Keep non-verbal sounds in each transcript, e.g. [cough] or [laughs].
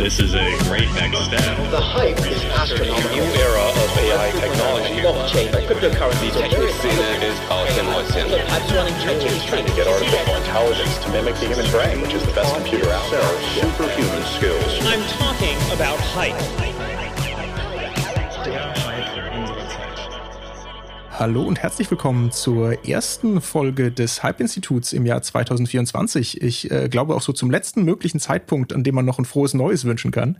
This is a great next step. The hype is astronomical. new era of AI technology. Blockchain, like cryptocurrency, CNN is Austin Watson. I'm running changes trying to get artificial intelligence to mimic the human brain, which is the best computer out there. Superhuman skills. I'm talking about hype. Hallo und herzlich willkommen zur ersten Folge des Hype-Instituts im Jahr 2024. Ich äh, glaube auch so zum letzten möglichen Zeitpunkt, an dem man noch ein frohes Neues wünschen kann.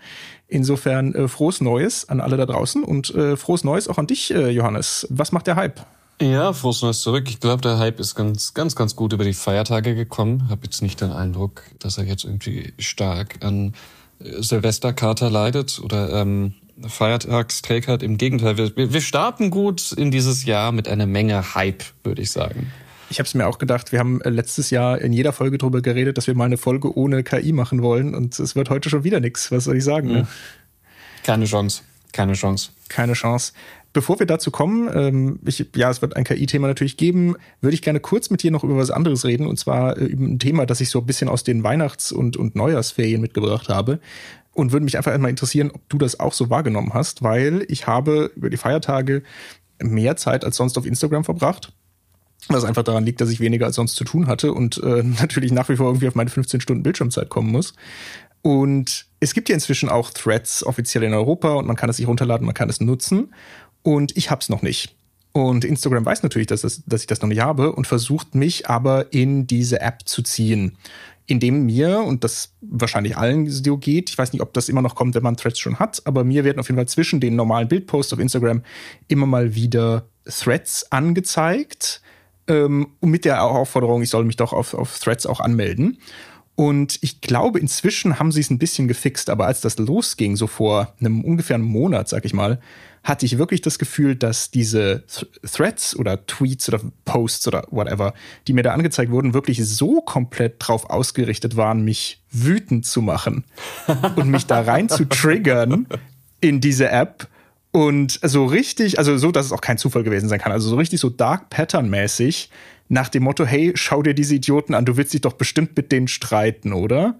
Insofern äh, frohes Neues an alle da draußen und äh, frohes Neues auch an dich, äh, Johannes. Was macht der Hype? Ja, frohes Neues zurück. Ich glaube, der Hype ist ganz, ganz, ganz gut über die Feiertage gekommen. Hab jetzt nicht den Eindruck, dass er jetzt irgendwie stark an Silvesterkater leidet oder ähm, Feiertagsträgheit. Im Gegenteil, wir, wir starten gut in dieses Jahr mit einer Menge Hype, würde ich sagen. Ich habe es mir auch gedacht, wir haben äh, letztes Jahr in jeder Folge darüber geredet, dass wir mal eine Folge ohne KI machen wollen und es wird heute schon wieder nichts. Was soll ich sagen? Ne? Keine Chance. Keine Chance. Keine Chance. Bevor wir dazu kommen, ähm, ich, ja, es wird ein KI-Thema natürlich geben, würde ich gerne kurz mit dir noch über was anderes reden, und zwar äh, über ein Thema, das ich so ein bisschen aus den Weihnachts- und, und Neujahrsferien mitgebracht habe und würde mich einfach einmal interessieren, ob du das auch so wahrgenommen hast, weil ich habe über die Feiertage mehr Zeit als sonst auf Instagram verbracht. Was einfach daran liegt, dass ich weniger als sonst zu tun hatte und äh, [laughs] natürlich nach wie vor irgendwie auf meine 15 Stunden Bildschirmzeit kommen muss. Und es gibt ja inzwischen auch Threads offiziell in Europa und man kann es sich runterladen, man kann es nutzen. Und ich hab's noch nicht. Und Instagram weiß natürlich, dass, das, dass ich das noch nicht habe und versucht mich aber in diese App zu ziehen indem mir, und das wahrscheinlich allen so geht, ich weiß nicht, ob das immer noch kommt, wenn man Threads schon hat, aber mir werden auf jeden Fall zwischen den normalen Bildposts auf Instagram immer mal wieder Threads angezeigt. Ähm, mit der Aufforderung, ich soll mich doch auf, auf Threads auch anmelden. Und ich glaube, inzwischen haben sie es ein bisschen gefixt, aber als das losging, so vor einem ungefähr einem Monat, sag ich mal, hatte ich wirklich das Gefühl, dass diese Th Threads oder Tweets oder Posts oder whatever, die mir da angezeigt wurden, wirklich so komplett drauf ausgerichtet waren, mich wütend zu machen [laughs] und mich da rein zu triggern in diese App. Und so richtig, also so, dass es auch kein Zufall gewesen sein kann, also so richtig so Dark Pattern-mäßig nach dem Motto, hey, schau dir diese Idioten an, du willst dich doch bestimmt mit denen streiten, oder?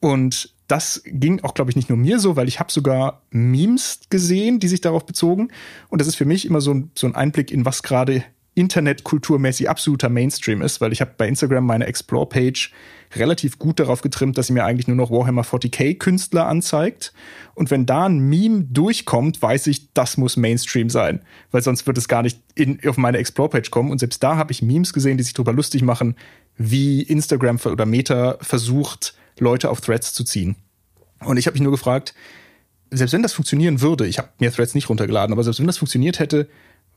Und das ging auch, glaube ich, nicht nur mir so, weil ich habe sogar Memes gesehen, die sich darauf bezogen. Und das ist für mich immer so ein, so ein Einblick in was gerade internetkulturmäßig absoluter Mainstream ist, weil ich habe bei Instagram meine Explore-Page relativ gut darauf getrimmt, dass sie mir eigentlich nur noch Warhammer 40k-Künstler anzeigt. Und wenn da ein Meme durchkommt, weiß ich, das muss Mainstream sein, weil sonst wird es gar nicht in, auf meine Explore-Page kommen. Und selbst da habe ich Memes gesehen, die sich darüber lustig machen, wie Instagram oder Meta versucht, Leute auf Threads zu ziehen. Und ich habe mich nur gefragt, selbst wenn das funktionieren würde, ich habe mir Threads nicht runtergeladen, aber selbst wenn das funktioniert hätte,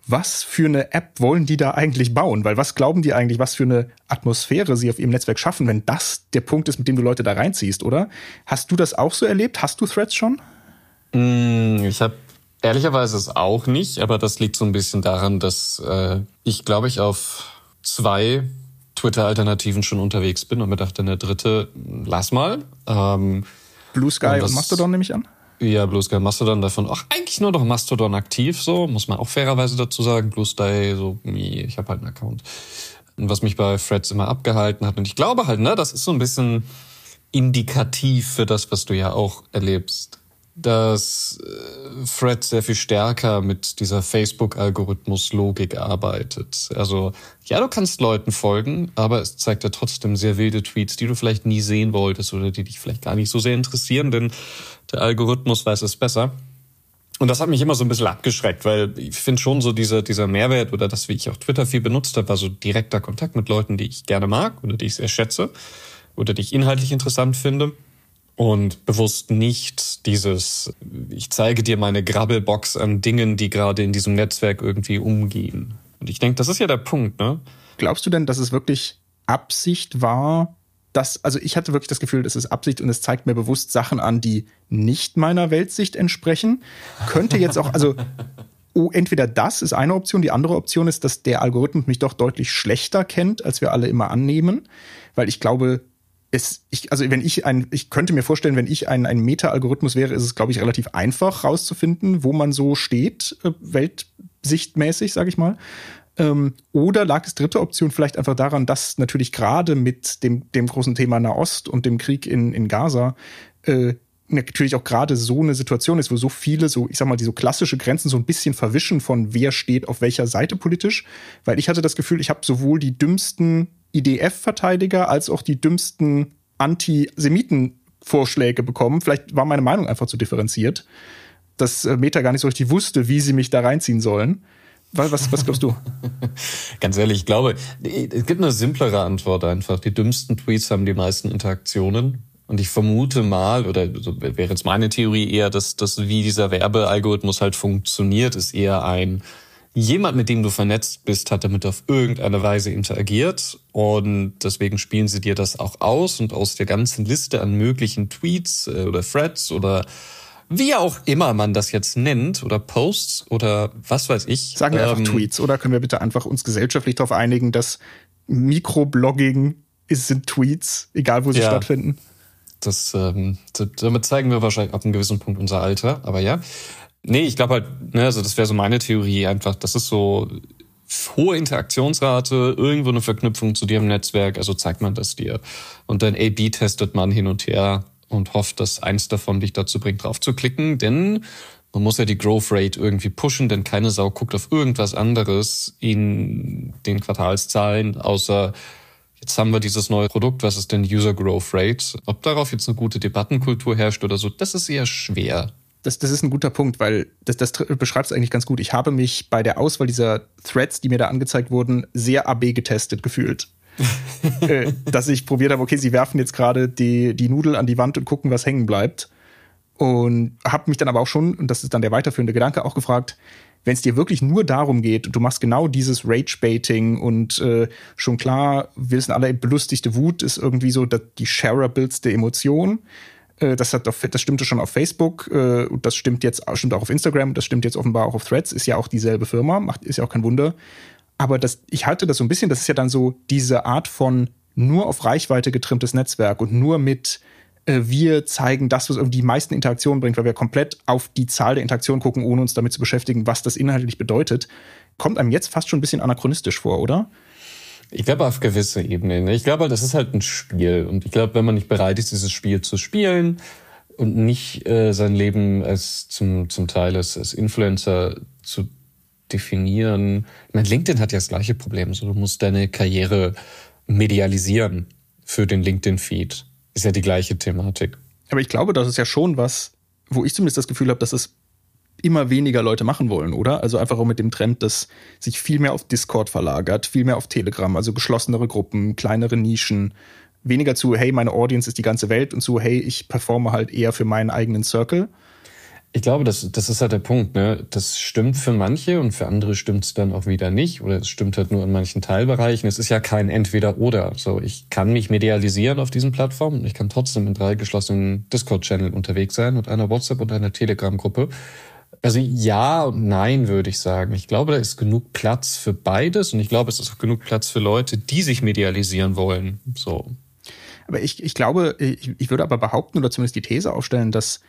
was für eine App wollen die da eigentlich bauen? Weil was glauben die eigentlich, was für eine Atmosphäre sie auf ihrem Netzwerk schaffen, wenn das der Punkt ist, mit dem du Leute da reinziehst, oder? Hast du das auch so erlebt? Hast du Threads schon? Mm, ich habe ehrlicherweise es auch nicht, aber das liegt so ein bisschen daran, dass äh, ich, glaube ich, auf zwei Twitter-Alternativen schon unterwegs bin und mir dachte, eine dritte, lass mal. Ähm, Blue Sky und, das, und Mastodon nehme ich an? Ja, Blue Sky Mastodon davon auch eigentlich nur noch Mastodon aktiv, so muss man auch fairerweise dazu sagen. Blue Sky, so, ich habe halt einen Account. Und was mich bei Threads immer abgehalten hat. Und ich glaube halt, ne, das ist so ein bisschen indikativ für das, was du ja auch erlebst dass äh, Fred sehr viel stärker mit dieser Facebook-Algorithmus-Logik arbeitet. Also ja, du kannst Leuten folgen, aber es zeigt ja trotzdem sehr wilde Tweets, die du vielleicht nie sehen wolltest oder die dich vielleicht gar nicht so sehr interessieren, denn der Algorithmus weiß es besser. Und das hat mich immer so ein bisschen abgeschreckt, weil ich finde schon so dieser, dieser Mehrwert oder das, wie ich auch Twitter viel benutzt habe, war so direkter Kontakt mit Leuten, die ich gerne mag oder die ich sehr schätze oder die ich inhaltlich interessant finde und bewusst nicht dieses, ich zeige dir meine Grabbelbox an Dingen, die gerade in diesem Netzwerk irgendwie umgehen. Und ich denke, das ist ja der Punkt, ne? Glaubst du denn, dass es wirklich Absicht war, dass, also ich hatte wirklich das Gefühl, es ist Absicht und es zeigt mir bewusst Sachen an, die nicht meiner Weltsicht entsprechen? Könnte jetzt auch, also oh, entweder das ist eine Option, die andere Option ist, dass der Algorithmus mich doch deutlich schlechter kennt, als wir alle immer annehmen, weil ich glaube, es, ich, also wenn ich ein, ich könnte mir vorstellen, wenn ich ein, ein Meta-Algorithmus wäre, ist es, glaube ich, relativ einfach rauszufinden, wo man so steht, äh, weltsichtmäßig, sage ich mal. Ähm, oder lag es dritte Option vielleicht einfach daran, dass natürlich gerade mit dem, dem großen Thema Nahost und dem Krieg in, in Gaza äh, natürlich auch gerade so eine Situation ist, wo so viele, so, ich sag mal, die so klassische Grenzen so ein bisschen verwischen von wer steht auf welcher Seite politisch. Weil ich hatte das Gefühl, ich habe sowohl die dümmsten IDF-Verteidiger als auch die dümmsten Antisemiten-Vorschläge bekommen. Vielleicht war meine Meinung einfach zu differenziert, dass äh, Meta gar nicht so richtig wusste, wie sie mich da reinziehen sollen. Was, was, was glaubst du? [laughs] Ganz ehrlich, ich glaube, es gibt eine simplere Antwort einfach. Die dümmsten Tweets haben die meisten Interaktionen. Und ich vermute mal, oder wäre jetzt meine Theorie eher, dass, dass wie dieser Werbealgorithmus halt funktioniert, ist eher ein jemand, mit dem du vernetzt bist, hat damit auf irgendeine Weise interagiert und deswegen spielen sie dir das auch aus und aus der ganzen Liste an möglichen Tweets äh, oder Threads oder wie auch immer man das jetzt nennt oder Posts oder was weiß ich. Sagen wir einfach ähm, Tweets oder können wir bitte einfach uns gesellschaftlich darauf einigen, dass Mikroblogging ist, sind Tweets, egal wo sie ja, stattfinden? Das, ähm, damit zeigen wir wahrscheinlich ab einem gewissen Punkt unser Alter, aber ja. Nee, ich glaube halt, ne, also das wäre so meine Theorie einfach, das ist so hohe Interaktionsrate, irgendwo eine Verknüpfung zu dir im Netzwerk, also zeigt man das dir. Und dann A-B testet man hin und her und hofft, dass eins davon dich dazu bringt, drauf zu klicken, denn man muss ja die Growth Rate irgendwie pushen, denn keine Sau guckt auf irgendwas anderes in den Quartalszahlen, außer jetzt haben wir dieses neue Produkt, was ist denn User Growth Rate? Ob darauf jetzt eine gute Debattenkultur herrscht oder so, das ist eher schwer. Das, das ist ein guter Punkt, weil das, das beschreibt es eigentlich ganz gut. Ich habe mich bei der Auswahl dieser Threads, die mir da angezeigt wurden, sehr AB getestet gefühlt. [laughs] äh, dass ich probiert habe, okay, sie werfen jetzt gerade die, die Nudel an die Wand und gucken, was hängen bleibt. Und habe mich dann aber auch schon, und das ist dann der weiterführende Gedanke, auch gefragt, wenn es dir wirklich nur darum geht, du machst genau dieses Rage-Baiting und äh, schon klar, wir wissen alle, belustigte Wut ist irgendwie so die shareabildste Emotion. Äh, das, hat auf, das stimmte schon auf Facebook, äh, das stimmt jetzt stimmt auch auf Instagram, das stimmt jetzt offenbar auch auf Threads, ist ja auch dieselbe Firma, macht, ist ja auch kein Wunder. Aber das, ich halte das so ein bisschen, das ist ja dann so diese Art von nur auf Reichweite getrimmtes Netzwerk und nur mit äh, wir zeigen das, was irgendwie die meisten Interaktionen bringt, weil wir komplett auf die Zahl der Interaktionen gucken, ohne uns damit zu beschäftigen, was das inhaltlich bedeutet, kommt einem jetzt fast schon ein bisschen anachronistisch vor, oder? Ich glaube auf gewisse Ebenen. Ne? Ich glaube, das ist halt ein Spiel. Und ich glaube, wenn man nicht bereit ist, dieses Spiel zu spielen und nicht äh, sein Leben als zum, zum Teil als, als Influencer zu definieren. Ich meine, LinkedIn hat ja das gleiche Problem. So, du musst deine Karriere medialisieren für den LinkedIn-Feed. Ist ja die gleiche Thematik. Aber ich glaube, das ist ja schon was, wo ich zumindest das Gefühl habe, dass es immer weniger Leute machen wollen, oder? Also einfach auch mit dem Trend, dass sich viel mehr auf Discord verlagert, viel mehr auf Telegram, also geschlossenere Gruppen, kleinere Nischen, weniger zu, hey, meine Audience ist die ganze Welt und zu, hey, ich performe halt eher für meinen eigenen Circle. Ich glaube, das, das ist halt der Punkt. Ne? Das stimmt für manche und für andere stimmt es dann auch wieder nicht. Oder es stimmt halt nur in manchen Teilbereichen. Es ist ja kein Entweder-Oder. So, ich kann mich medialisieren auf diesen Plattformen. Ich kann trotzdem in drei geschlossenen Discord-Channel unterwegs sein und einer WhatsApp- und einer Telegram-Gruppe. Also ja und nein, würde ich sagen. Ich glaube, da ist genug Platz für beides und ich glaube, es ist auch genug Platz für Leute, die sich medialisieren wollen. So. Aber ich, ich glaube, ich, ich würde aber behaupten oder zumindest die These aufstellen, dass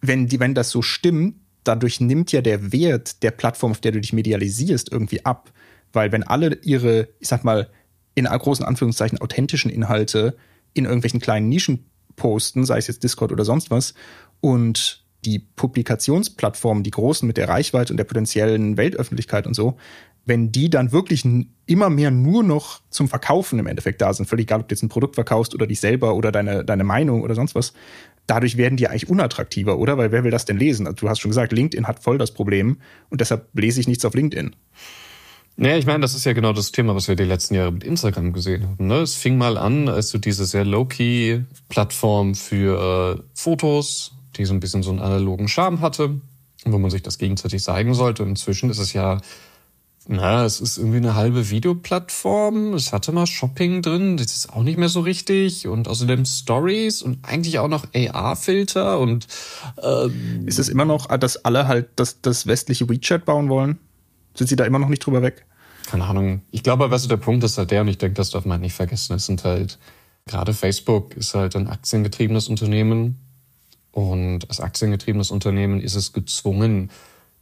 wenn, die, wenn das so stimmt, dadurch nimmt ja der Wert der Plattform, auf der du dich medialisierst, irgendwie ab. Weil wenn alle ihre, ich sag mal, in großen Anführungszeichen authentischen Inhalte in irgendwelchen kleinen Nischen posten, sei es jetzt Discord oder sonst was, und die Publikationsplattformen, die großen mit der Reichweite und der potenziellen Weltöffentlichkeit und so, wenn die dann wirklich immer mehr nur noch zum Verkaufen im Endeffekt da sind, völlig egal, ob du jetzt ein Produkt verkaufst oder dich selber oder deine, deine Meinung oder sonst was, dadurch werden die eigentlich unattraktiver, oder? Weil wer will das denn lesen? Also du hast schon gesagt, LinkedIn hat voll das Problem und deshalb lese ich nichts auf LinkedIn. Naja, ich meine, das ist ja genau das Thema, was wir die letzten Jahre mit Instagram gesehen haben. Ne? Es fing mal an, als du diese sehr low-key-Plattform für äh, Fotos, die so ein bisschen so einen analogen Charme hatte, wo man sich das gegenseitig zeigen sollte. Inzwischen ist es ja na, es ist irgendwie eine halbe Videoplattform. Es hatte mal Shopping drin, das ist auch nicht mehr so richtig. Und außerdem Stories und eigentlich auch noch AR-Filter und ähm, Ist es immer noch, dass alle halt das, das westliche WeChat bauen wollen? Sind sie da immer noch nicht drüber weg? Keine Ahnung. Ich glaube, du, der Punkt ist halt der, und ich denke, das darf man nicht vergessen, es sind halt, gerade Facebook ist halt ein aktiengetriebenes Unternehmen. Und als aktiengetriebenes Unternehmen ist es gezwungen,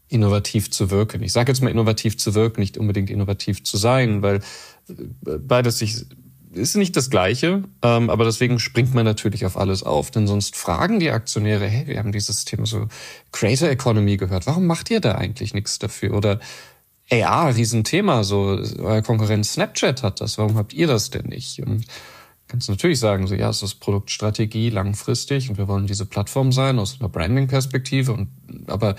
innovativ zu wirken. Ich sage jetzt mal innovativ zu wirken, nicht unbedingt innovativ zu sein, weil äh, beides sich ist nicht das Gleiche, ähm, aber deswegen springt man natürlich auf alles auf, denn sonst fragen die Aktionäre, hey, wir haben dieses Thema so Creator Economy gehört, warum macht ihr da eigentlich nichts dafür? Oder AR, Riesenthema, so euer Konkurrent Snapchat hat das, warum habt ihr das denn nicht? Und kannst natürlich sagen, so ja, es ist Produktstrategie langfristig und wir wollen diese Plattform sein aus einer Branding-Perspektive, und aber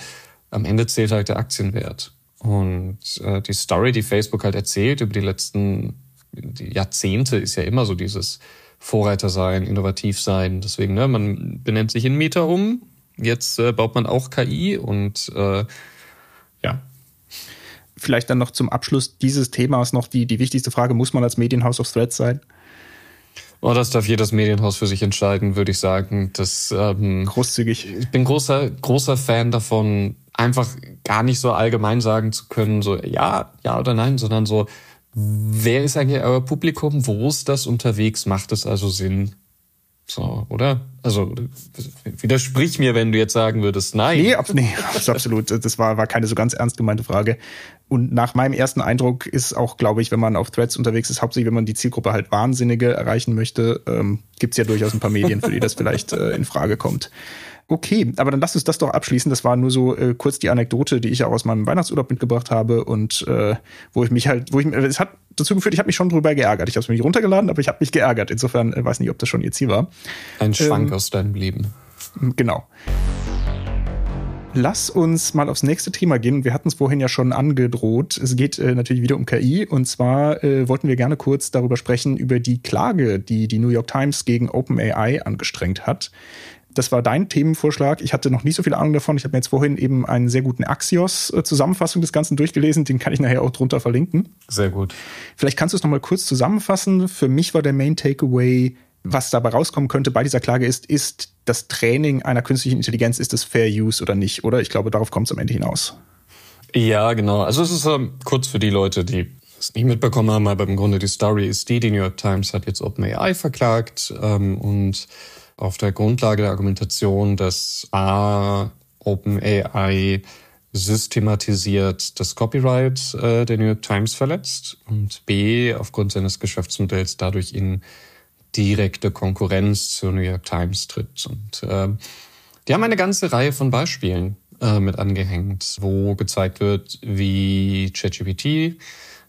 am Ende zählt halt der Aktienwert. Und äh, die Story, die Facebook halt erzählt über die letzten die Jahrzehnte, ist ja immer so dieses Vorreiter sein, innovativ sein. Deswegen, ne, man benennt sich in Mieter um. Jetzt äh, baut man auch KI und äh, ja, Vielleicht dann noch zum Abschluss dieses Themas noch die, die wichtigste Frage, muss man als Medienhouse of Threads sein? Oh, das darf jedes Medienhaus für sich entscheiden, würde ich sagen. Das, ähm, Großzügig. Ich bin großer, großer Fan davon, einfach gar nicht so allgemein sagen zu können, so ja, ja oder nein, sondern so, wer ist eigentlich euer Publikum? Wo ist das unterwegs? Macht es also Sinn? So, oder? Also widersprich mir, wenn du jetzt sagen würdest, nein. Nee, ab, nee [laughs] absolut. Das war, war keine so ganz ernst gemeinte Frage. Und nach meinem ersten Eindruck ist auch, glaube ich, wenn man auf Threads unterwegs ist, hauptsächlich wenn man die Zielgruppe halt Wahnsinnige erreichen möchte, ähm, gibt ja durchaus ein paar Medien, für die das vielleicht äh, in Frage kommt. Okay, aber dann lass uns das doch abschließen. Das war nur so äh, kurz die Anekdote, die ich auch aus meinem Weihnachtsurlaub mitgebracht habe und äh, wo ich mich halt, wo ich, es hat dazu geführt, ich habe mich schon drüber geärgert. Ich habe es mir nicht runtergeladen, aber ich habe mich geärgert. Insofern äh, weiß nicht, ob das schon ihr Ziel war. Ein Schwank ähm, aus deinem Leben. Genau. Lass uns mal aufs nächste Thema gehen. Wir hatten es vorhin ja schon angedroht. Es geht äh, natürlich wieder um KI. Und zwar äh, wollten wir gerne kurz darüber sprechen, über die Klage, die die New York Times gegen OpenAI angestrengt hat. Das war dein Themenvorschlag. Ich hatte noch nicht so viel Ahnung davon. Ich habe mir jetzt vorhin eben einen sehr guten Axios-Zusammenfassung des Ganzen durchgelesen. Den kann ich nachher auch drunter verlinken. Sehr gut. Vielleicht kannst du es noch mal kurz zusammenfassen. Für mich war der Main Takeaway, was dabei rauskommen könnte bei dieser Klage ist, ist das Training einer künstlichen Intelligenz, ist es Fair Use oder nicht? Oder ich glaube, darauf kommt es am Ende hinaus. Ja, genau. Also es ist ähm, kurz für die Leute, die es nicht mitbekommen haben, aber im Grunde die Story ist die, die New York Times hat jetzt OpenAI verklagt ähm, und auf der Grundlage der Argumentation, dass A, OpenAI systematisiert das Copyright äh, der New York Times verletzt und B, aufgrund seines Geschäftsmodells dadurch in direkte Konkurrenz zur New York Times tritt. Und äh, die haben eine ganze Reihe von Beispielen äh, mit angehängt, wo gezeigt wird, wie ChatGPT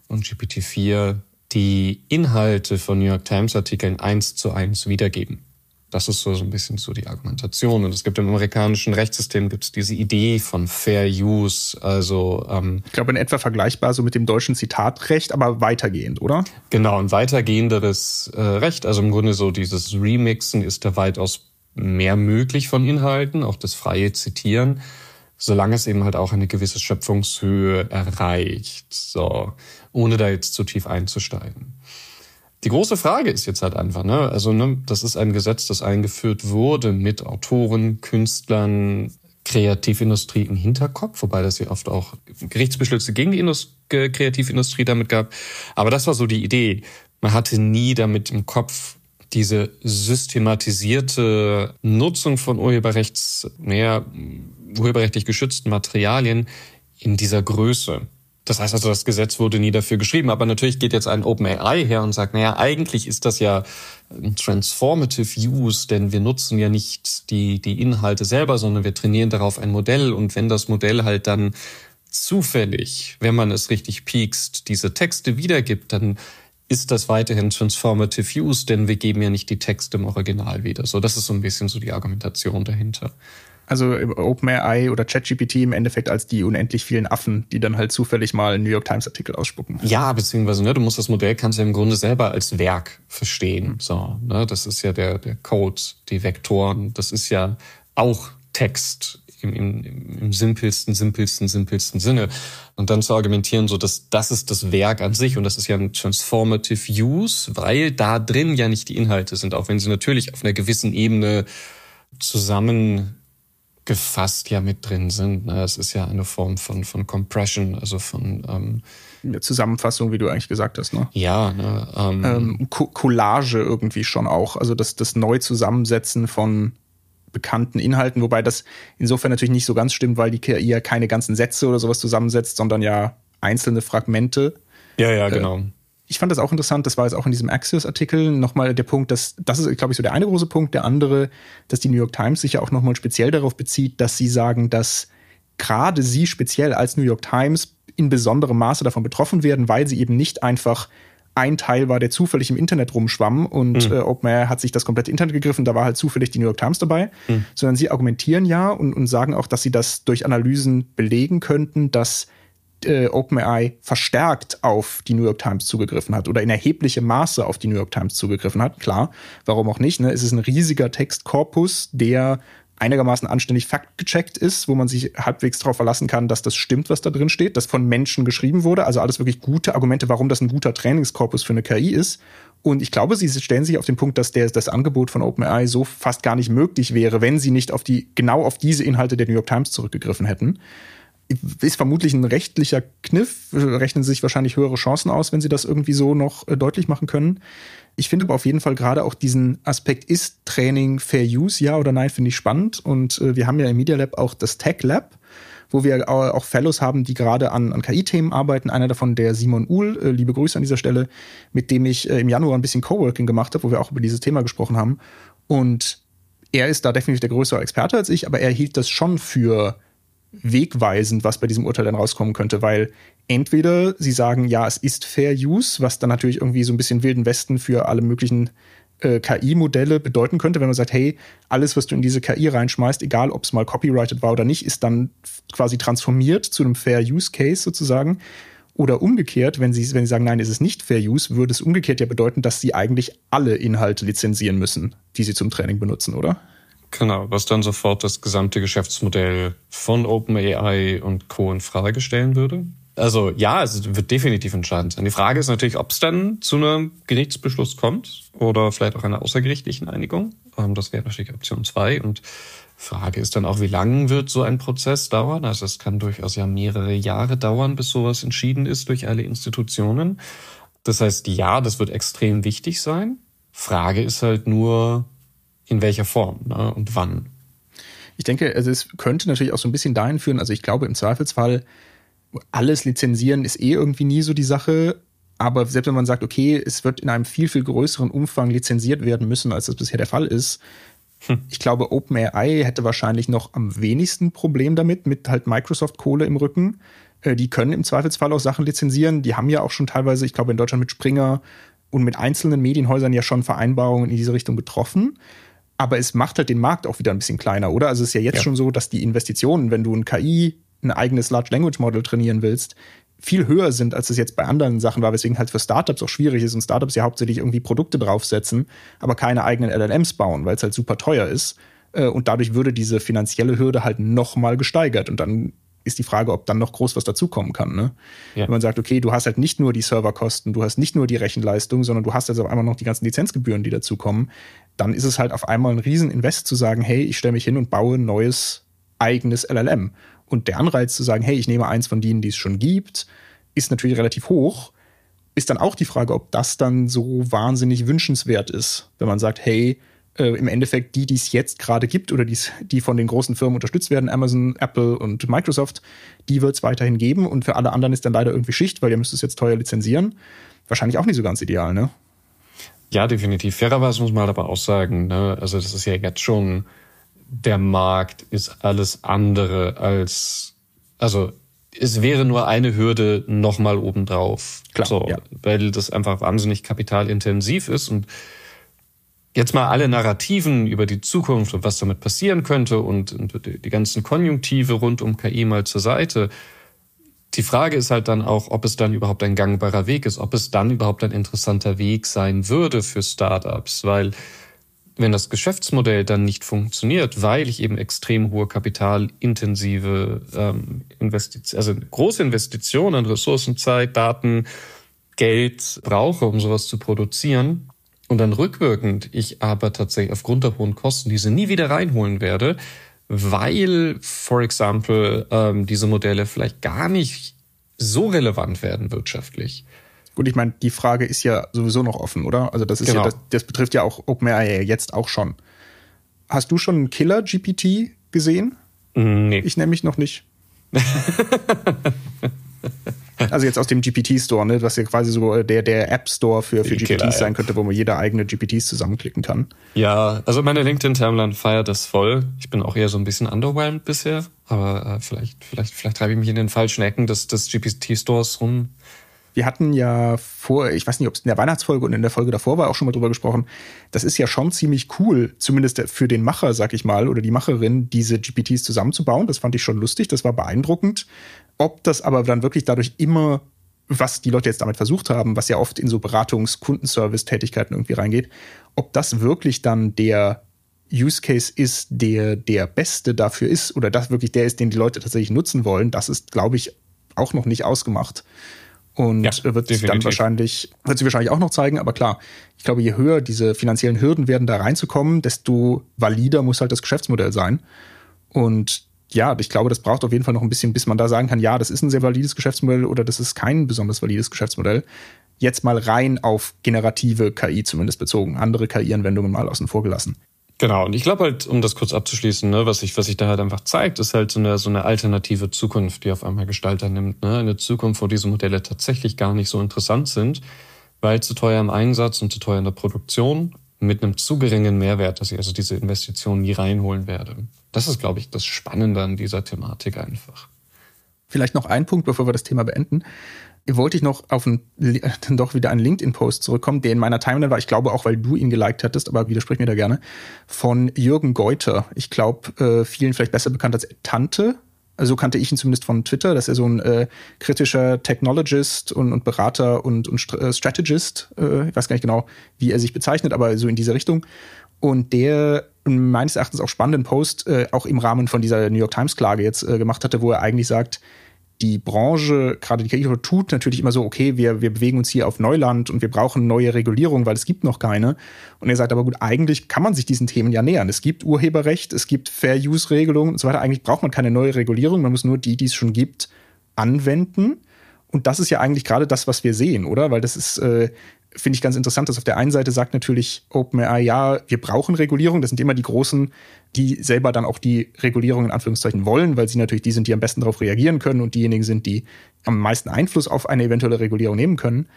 und GPT-4 die Inhalte von New York Times Artikeln eins zu eins wiedergeben. Das ist so, so ein bisschen so die Argumentation. Und es gibt im amerikanischen Rechtssystem gibt es diese Idee von Fair Use, also ähm, ich glaube in etwa vergleichbar so mit dem deutschen Zitatrecht, aber weitergehend, oder? Genau, ein weitergehenderes äh, Recht. Also im Grunde so dieses Remixen ist da weitaus mehr möglich von Inhalten, auch das freie Zitieren, solange es eben halt auch eine gewisse Schöpfungshöhe erreicht. So, ohne da jetzt zu tief einzusteigen. Die große Frage ist jetzt halt einfach, ne, also ne, das ist ein Gesetz, das eingeführt wurde mit Autoren, Künstlern, Kreativindustrie im Hinterkopf, wobei das ja oft auch Gerichtsbeschlüsse gegen die Indust Kreativindustrie damit gab. Aber das war so die Idee. Man hatte nie damit im Kopf diese systematisierte Nutzung von Urheberrechts, naja, urheberrechtlich geschützten Materialien in dieser Größe. Das heißt also, das Gesetz wurde nie dafür geschrieben. Aber natürlich geht jetzt ein OpenAI her und sagt, naja, eigentlich ist das ja ein Transformative Use, denn wir nutzen ja nicht die, die Inhalte selber, sondern wir trainieren darauf ein Modell. Und wenn das Modell halt dann zufällig, wenn man es richtig piekst, diese Texte wiedergibt, dann ist das weiterhin Transformative Use, denn wir geben ja nicht die Texte im Original wieder. So, das ist so ein bisschen so die Argumentation dahinter. Also OpenAI oder ChatGPT im Endeffekt als die unendlich vielen Affen, die dann halt zufällig mal einen New York Times Artikel ausspucken. Ja, beziehungsweise ne, du musst das Modell kannst ja im Grunde selber als Werk verstehen. So, ne, das ist ja der der Code, die Vektoren. Das ist ja auch Text im, im, im simpelsten, simpelsten, simpelsten Sinne. Und dann zu argumentieren, so dass das ist das Werk an sich und das ist ja ein transformative Use, weil da drin ja nicht die Inhalte sind, auch wenn sie natürlich auf einer gewissen Ebene zusammen gefasst ja mit drin sind. Ne? Es ist ja eine Form von, von Compression, also von ähm, eine Zusammenfassung, wie du eigentlich gesagt hast, ne? Ja, ne, ähm, ähm, Collage irgendwie schon auch. Also das, das Neuzusammensetzen von bekannten Inhalten, wobei das insofern natürlich nicht so ganz stimmt, weil die KI ja keine ganzen Sätze oder sowas zusammensetzt, sondern ja einzelne Fragmente. Ja, ja, genau. Äh, ich fand das auch interessant, das war jetzt auch in diesem Axios-Artikel nochmal der Punkt, dass, das ist, glaube ich, so der eine große Punkt. Der andere, dass die New York Times sich ja auch nochmal speziell darauf bezieht, dass sie sagen, dass gerade sie speziell als New York Times in besonderem Maße davon betroffen werden, weil sie eben nicht einfach ein Teil war, der zufällig im Internet rumschwamm und mhm. äh, OpenAI hat sich das komplette Internet gegriffen, da war halt zufällig die New York Times dabei, mhm. sondern sie argumentieren ja und, und sagen auch, dass sie das durch Analysen belegen könnten, dass äh, OpenAI verstärkt auf die New York Times zugegriffen hat oder in erheblichem Maße auf die New York Times zugegriffen hat. Klar, warum auch nicht? Ne? Es ist ein riesiger Textkorpus, der einigermaßen anständig faktgecheckt ist, wo man sich halbwegs darauf verlassen kann, dass das stimmt, was da drin steht, das von Menschen geschrieben wurde. Also alles wirklich gute Argumente, warum das ein guter Trainingskorpus für eine KI ist. Und ich glaube, sie stellen sich auf den Punkt, dass der, das Angebot von OpenAI so fast gar nicht möglich wäre, wenn sie nicht auf die, genau auf diese Inhalte der New York Times zurückgegriffen hätten ist vermutlich ein rechtlicher Kniff, rechnen sich wahrscheinlich höhere Chancen aus, wenn sie das irgendwie so noch äh, deutlich machen können. Ich finde aber auf jeden Fall gerade auch diesen Aspekt, ist Training Fair Use, ja oder nein, finde ich spannend. Und äh, wir haben ja im Media Lab auch das Tech Lab, wo wir auch Fellows haben, die gerade an, an KI-Themen arbeiten. Einer davon, der Simon Uhl, äh, liebe Grüße an dieser Stelle, mit dem ich im Januar ein bisschen Coworking gemacht habe, wo wir auch über dieses Thema gesprochen haben. Und er ist da definitiv der größere Experte als ich, aber er hielt das schon für wegweisend, was bei diesem Urteil dann rauskommen könnte, weil entweder sie sagen, ja, es ist Fair Use, was dann natürlich irgendwie so ein bisschen wilden Westen für alle möglichen äh, KI-Modelle bedeuten könnte, wenn man sagt, hey, alles, was du in diese KI reinschmeißt, egal ob es mal copyrighted war oder nicht, ist dann quasi transformiert zu einem Fair Use Case sozusagen. Oder umgekehrt, wenn sie, wenn sie sagen, nein, es ist nicht Fair Use, würde es umgekehrt ja bedeuten, dass sie eigentlich alle Inhalte lizenzieren müssen, die sie zum Training benutzen, oder? Genau, was dann sofort das gesamte Geschäftsmodell von OpenAI und Co. in Frage stellen würde. Also ja, es wird definitiv entscheidend sein. Die Frage ist natürlich, ob es dann zu einem Gerichtsbeschluss kommt oder vielleicht auch einer außergerichtlichen Einigung. Ähm, das wäre natürlich Option zwei. Und Frage ist dann auch, wie lang wird so ein Prozess dauern? Also es kann durchaus ja mehrere Jahre dauern, bis sowas entschieden ist durch alle Institutionen. Das heißt, ja, das wird extrem wichtig sein. Frage ist halt nur, in welcher Form ne, und wann. Ich denke, also es könnte natürlich auch so ein bisschen dahin führen, also ich glaube im Zweifelsfall, alles lizenzieren ist eh irgendwie nie so die Sache. Aber selbst wenn man sagt, okay, es wird in einem viel, viel größeren Umfang lizenziert werden müssen, als das bisher der Fall ist, hm. ich glaube, OpenAI hätte wahrscheinlich noch am wenigsten Problem damit, mit halt Microsoft-Kohle im Rücken. Äh, die können im Zweifelsfall auch Sachen lizenzieren. Die haben ja auch schon teilweise, ich glaube, in Deutschland mit Springer und mit einzelnen Medienhäusern ja schon Vereinbarungen in diese Richtung getroffen aber es macht halt den Markt auch wieder ein bisschen kleiner, oder? Also es ist ja jetzt ja. schon so, dass die Investitionen, wenn du ein KI, ein eigenes Large Language Model trainieren willst, viel höher sind, als es jetzt bei anderen Sachen war, weswegen halt für Startups auch schwierig ist und Startups ja hauptsächlich irgendwie Produkte draufsetzen, aber keine eigenen LLMs bauen, weil es halt super teuer ist. Äh, und dadurch würde diese finanzielle Hürde halt noch mal gesteigert. Und dann ist die Frage, ob dann noch groß was dazukommen kann. Ne? Ja. Wenn man sagt, okay, du hast halt nicht nur die Serverkosten, du hast nicht nur die Rechenleistung, sondern du hast also auf einmal noch die ganzen Lizenzgebühren, die dazukommen, dann ist es halt auf einmal ein Rieseninvest zu sagen, hey, ich stelle mich hin und baue ein neues eigenes LLM. Und der Anreiz zu sagen, hey, ich nehme eins von denen, die es schon gibt, ist natürlich relativ hoch. Ist dann auch die Frage, ob das dann so wahnsinnig wünschenswert ist, wenn man sagt, hey, äh, im Endeffekt die, die es jetzt gerade gibt oder die's, die von den großen Firmen unterstützt werden, Amazon, Apple und Microsoft, die wird es weiterhin geben und für alle anderen ist dann leider irgendwie Schicht, weil ihr müsst es jetzt teuer lizenzieren. Wahrscheinlich auch nicht so ganz ideal, ne? Ja, definitiv. Fairerweise muss man halt aber auch sagen, ne? also das ist ja jetzt schon, der Markt ist alles andere als, also es wäre nur eine Hürde nochmal obendrauf. Klar, so, ja. Weil das einfach wahnsinnig kapitalintensiv ist und jetzt mal alle Narrativen über die Zukunft und was damit passieren könnte und, und die ganzen Konjunktive rund um KI mal zur Seite. Die Frage ist halt dann auch, ob es dann überhaupt ein gangbarer Weg ist, ob es dann überhaupt ein interessanter Weg sein würde für Startups, weil wenn das Geschäftsmodell dann nicht funktioniert, weil ich eben extrem hohe kapitalintensive ähm, Investitionen, also große Investitionen an Ressourcen, Zeit, Daten, Geld brauche, um sowas zu produzieren, und dann rückwirkend ich aber tatsächlich aufgrund der hohen Kosten diese nie wieder reinholen werde, weil, for example, ähm, diese Modelle vielleicht gar nicht so relevant werden wirtschaftlich. Gut, ich meine, die Frage ist ja sowieso noch offen, oder? Also das ist genau. ja, das, das betrifft ja auch OpenAI jetzt auch schon. Hast du schon einen Killer GPT gesehen? Nee. Ich nämlich noch nicht. [laughs] Also jetzt aus dem GPT-Store, ne? was ja quasi so äh, der, der App-Store für, für GPTs sein Killer-App. könnte, wo man jede eigene GPTs zusammenklicken kann. Ja, also meine LinkedIn-Timeline feiert das voll. Ich bin auch eher so ein bisschen underwhelmed bisher, aber äh, vielleicht, vielleicht, vielleicht treibe ich mich in den falschen Ecken des, des GPT-Stores rum. Wir hatten ja vor, ich weiß nicht, ob es in der Weihnachtsfolge und in der Folge davor war, auch schon mal drüber gesprochen. Das ist ja schon ziemlich cool, zumindest für den Macher, sag ich mal, oder die Macherin, diese GPTs zusammenzubauen. Das fand ich schon lustig, das war beeindruckend. Ob das aber dann wirklich dadurch immer, was die Leute jetzt damit versucht haben, was ja oft in so Beratungs-, Kundenservice-Tätigkeiten irgendwie reingeht, ob das wirklich dann der Use Case ist, der der beste dafür ist oder das wirklich der ist, den die Leute tatsächlich nutzen wollen, das ist, glaube ich, auch noch nicht ausgemacht. Und Ja, äh, wird sich dann wahrscheinlich, wird sich wahrscheinlich auch noch zeigen, aber klar, ich glaube, je höher diese finanziellen Hürden werden, da reinzukommen, desto valider muss halt das Geschäftsmodell sein. Und ja, ich glaube, das braucht auf jeden Fall noch ein bisschen, bis man da sagen kann, ja, das ist ein sehr valides Geschäftsmodell oder das ist kein besonders valides Geschäftsmodell. Jetzt mal rein auf generative KI zumindest bezogen, andere KI-Anwendungen mal außen vor gelassen. Genau, und ich glaube halt, um das kurz abzuschließen, ne, was sich was sich da halt einfach zeigt, ist halt so eine, so eine alternative Zukunft, die auf einmal Gestalt annimmt. Ne? Eine Zukunft, wo diese Modelle tatsächlich gar nicht so interessant sind, weil zu teuer im Einsatz und zu teuer in der Produktion, mit einem zu geringen Mehrwert, dass ich also diese Investition nie reinholen werde. Das ist, glaube ich, das Spannende an dieser Thematik einfach. Vielleicht noch ein Punkt, bevor wir das Thema beenden. Wollte ich noch auf einen, [laughs] doch wieder einen LinkedIn-Post zurückkommen, der in meiner Timeline war. Ich glaube auch, weil du ihn geliked hattest, aber widersprich mir da gerne. Von Jürgen Geuter. Ich glaube, äh, vielen vielleicht besser bekannt als Tante. Also so kannte ich ihn zumindest von Twitter, dass er so ein äh, kritischer Technologist und, und Berater und, und äh, Strategist, äh, ich weiß gar nicht genau, wie er sich bezeichnet, aber so in diese Richtung. Und der meines Erachtens auch spannenden Post äh, auch im Rahmen von dieser New York Times Klage jetzt äh, gemacht hatte, wo er eigentlich sagt, die Branche, gerade die KI, tut natürlich immer so, okay, wir, wir bewegen uns hier auf Neuland und wir brauchen neue Regulierung, weil es gibt noch keine. Und er sagt aber gut, eigentlich kann man sich diesen Themen ja nähern. Es gibt Urheberrecht, es gibt Fair-Use-Regelungen und so weiter. Eigentlich braucht man keine neue Regulierung, man muss nur die, die es schon gibt, anwenden. Und das ist ja eigentlich gerade das, was wir sehen, oder? Weil das ist, äh, finde ich ganz interessant, dass auf der einen Seite sagt natürlich OpenAI, ja, wir brauchen Regulierung. Das sind immer die Großen, die selber dann auch die Regulierung in Anführungszeichen wollen, weil sie natürlich die sind, die am besten darauf reagieren können und diejenigen sind, die am meisten Einfluss auf eine eventuelle Regulierung nehmen können.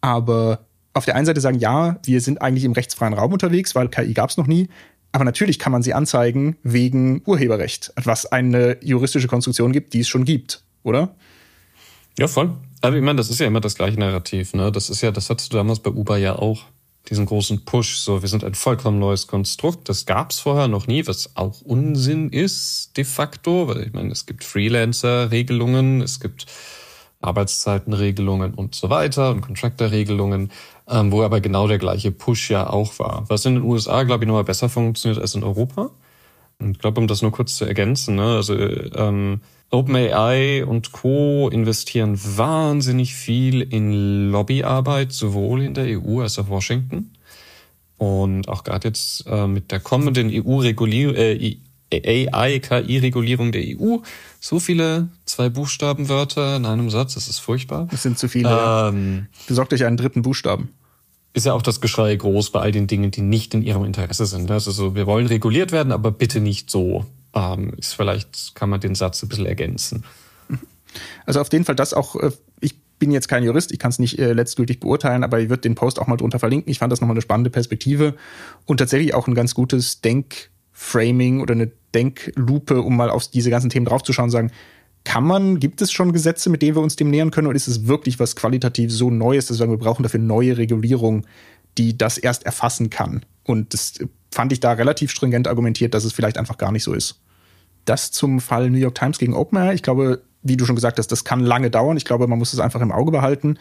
Aber auf der einen Seite sagen, ja, wir sind eigentlich im rechtsfreien Raum unterwegs, weil KI gab es noch nie. Aber natürlich kann man sie anzeigen wegen Urheberrecht, was eine juristische Konstruktion gibt, die es schon gibt, oder? Ja, voll. Aber ich meine, das ist ja immer das gleiche Narrativ, ne? Das ist ja, das hattest du damals bei Uber ja auch. Diesen großen Push, so, wir sind ein vollkommen neues Konstrukt. Das gab's vorher noch nie, was auch Unsinn ist, de facto. Weil ich meine, es gibt Freelancer-Regelungen, es gibt Arbeitszeitenregelungen und so weiter und Contractor-Regelungen, ähm, wo aber genau der gleiche Push ja auch war. Was in den USA, glaube ich, nochmal besser funktioniert als in Europa. Und ich glaube, um das nur kurz zu ergänzen, ne, also ähm, OpenAI und Co. investieren wahnsinnig viel in Lobbyarbeit, sowohl in der EU als auch Washington. Und auch gerade jetzt äh, mit der kommenden EU-Regulierung, äh, AI-KI-Regulierung der EU, so viele zwei Buchstabenwörter in einem Satz, das ist furchtbar. Das sind zu viele. ja. Ähm, Besorgt euch einen dritten Buchstaben. ist ja auch das Geschrei groß bei all den Dingen, die nicht in ihrem Interesse sind. Also so, wir wollen reguliert werden, aber bitte nicht so. Ähm, ist vielleicht kann man den Satz ein bisschen ergänzen. [laughs] Also auf jeden Fall das auch, äh, ich bin jetzt kein Jurist, ich kann es nicht äh, letztgültig beurteilen, aber ich würde den Post auch mal drunter verlinken. Ich fand das nochmal eine spannende Perspektive und tatsächlich auch ein ganz gutes Denkframing oder eine Denklupe, um mal auf diese ganzen Themen draufzuschauen und sagen, kann man, gibt es schon Gesetze, mit denen wir uns dem nähern können, oder ist es wirklich was qualitativ so Neues, dass wir sagen, wir brauchen dafür neue Regulierung, die das erst erfassen kann? Und das fand ich da relativ stringent argumentiert, dass es vielleicht einfach gar nicht so ist. Das zum Fall New York Times gegen OpenAI. Ich glaube, wie du schon gesagt hast, das kann lange dauern. Ich glaube, man muss es einfach im Auge behalten.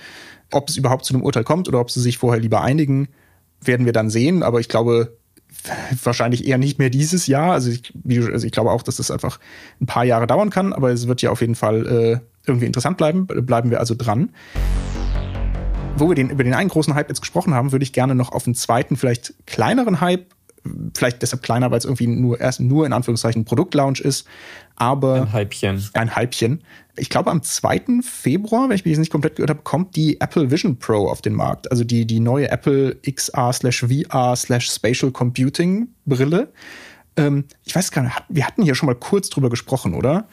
Ob es überhaupt zu einem Urteil kommt oder ob sie sich vorher lieber einigen, werden wir dann sehen. Aber ich glaube, wahrscheinlich eher nicht mehr dieses Jahr. Also ich, also ich glaube auch, dass das einfach ein paar Jahre dauern kann. Aber es wird ja auf jeden Fall äh, irgendwie interessant bleiben. Bleiben wir also dran. Wo wir den, über den einen großen Hype jetzt gesprochen haben, würde ich gerne noch auf einen zweiten, vielleicht kleineren Hype vielleicht deshalb kleiner, weil es irgendwie nur erst nur in Anführungszeichen Produktlaunch ist, aber Ein Halbchen. ein Halbchen. Ich glaube, am 2. Februar, wenn ich mich jetzt nicht komplett gehört habe, kommt die Apple Vision Pro auf den Markt. Also die, die neue Apple XR slash VR slash Spatial Computing Brille. Ähm, ich weiß gar nicht, wir hatten hier schon mal kurz drüber gesprochen, oder?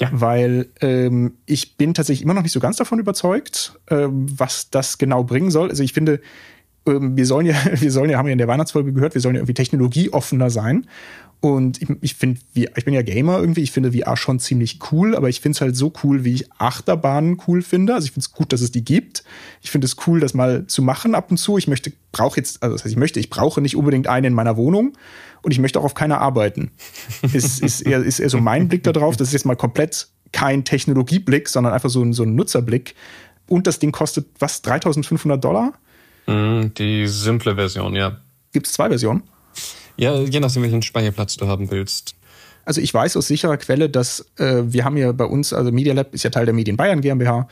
Ja. Weil ähm, ich bin tatsächlich immer noch nicht so ganz davon überzeugt, ähm, was das genau bringen soll. Also ich finde, wir sollen ja, [laughs] wir sollen ja, haben ja in der Weihnachtsfolge gehört, wir sollen ja irgendwie technologieoffener sein. Und ich, ich finde, ich bin ja Gamer irgendwie, ich finde VR schon ziemlich cool, aber ich finde es halt so cool, wie ich Achterbahnen cool finde. Also ich finde es gut, dass es die gibt. Ich finde es cool, das mal zu machen ab und zu. Ich möchte, brauche jetzt, also das heißt, ich möchte, ich brauche nicht unbedingt eine in meiner Wohnung und ich möchte auch auf keiner arbeiten. ist, [laughs] ist, eher, ist eher so mein Blick darauf. Das ist jetzt mal komplett kein Technologieblick, sondern einfach so ein, so ein Nutzerblick. Und das Ding kostet was, 3500 Dollar? Mm, Die simple Version, ja. Gibt es zwei Versionen? Ja, je nachdem, welchen Speicherplatz du haben willst. Also ich weiß aus sicherer Quelle, dass äh, wir haben ja bei uns, also Media Lab ist ja Teil der Medien Bayern GmbH